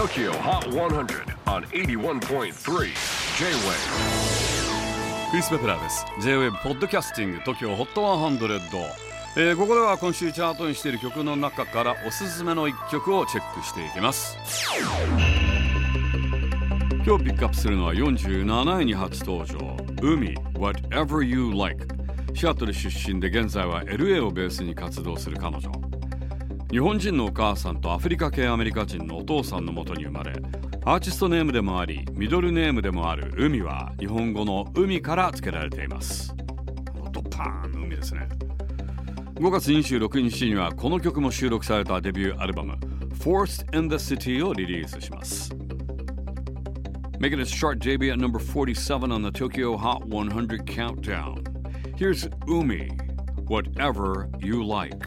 TOKYO HOT 100 on 81.3 J-WAVE クリス・ベプラーです。J-WAVE ポッドキャスティング TOKYO HOT 100、えー、ここでは今週チャートにしている曲の中からおすすめの一曲をチェックしていきます。今日ピックアップするのは47位に初登場。海 Whatever You Like シアトル出身で現在は LA をベースに活動する彼女。日本人のお母さんとアフリカ系アメリカ人のお父さんのもとに生まれアーティストネームでもありミドルネームでもある海は日本語の海から付けられていますドパーンの海ですね5月26日にはこの曲も収録されたデビューアルバム Forced in the City をリリースします Making its chart JB at number 47 on the Tokyo Hot 100 countdown. Here's Umi, Whatever You Like.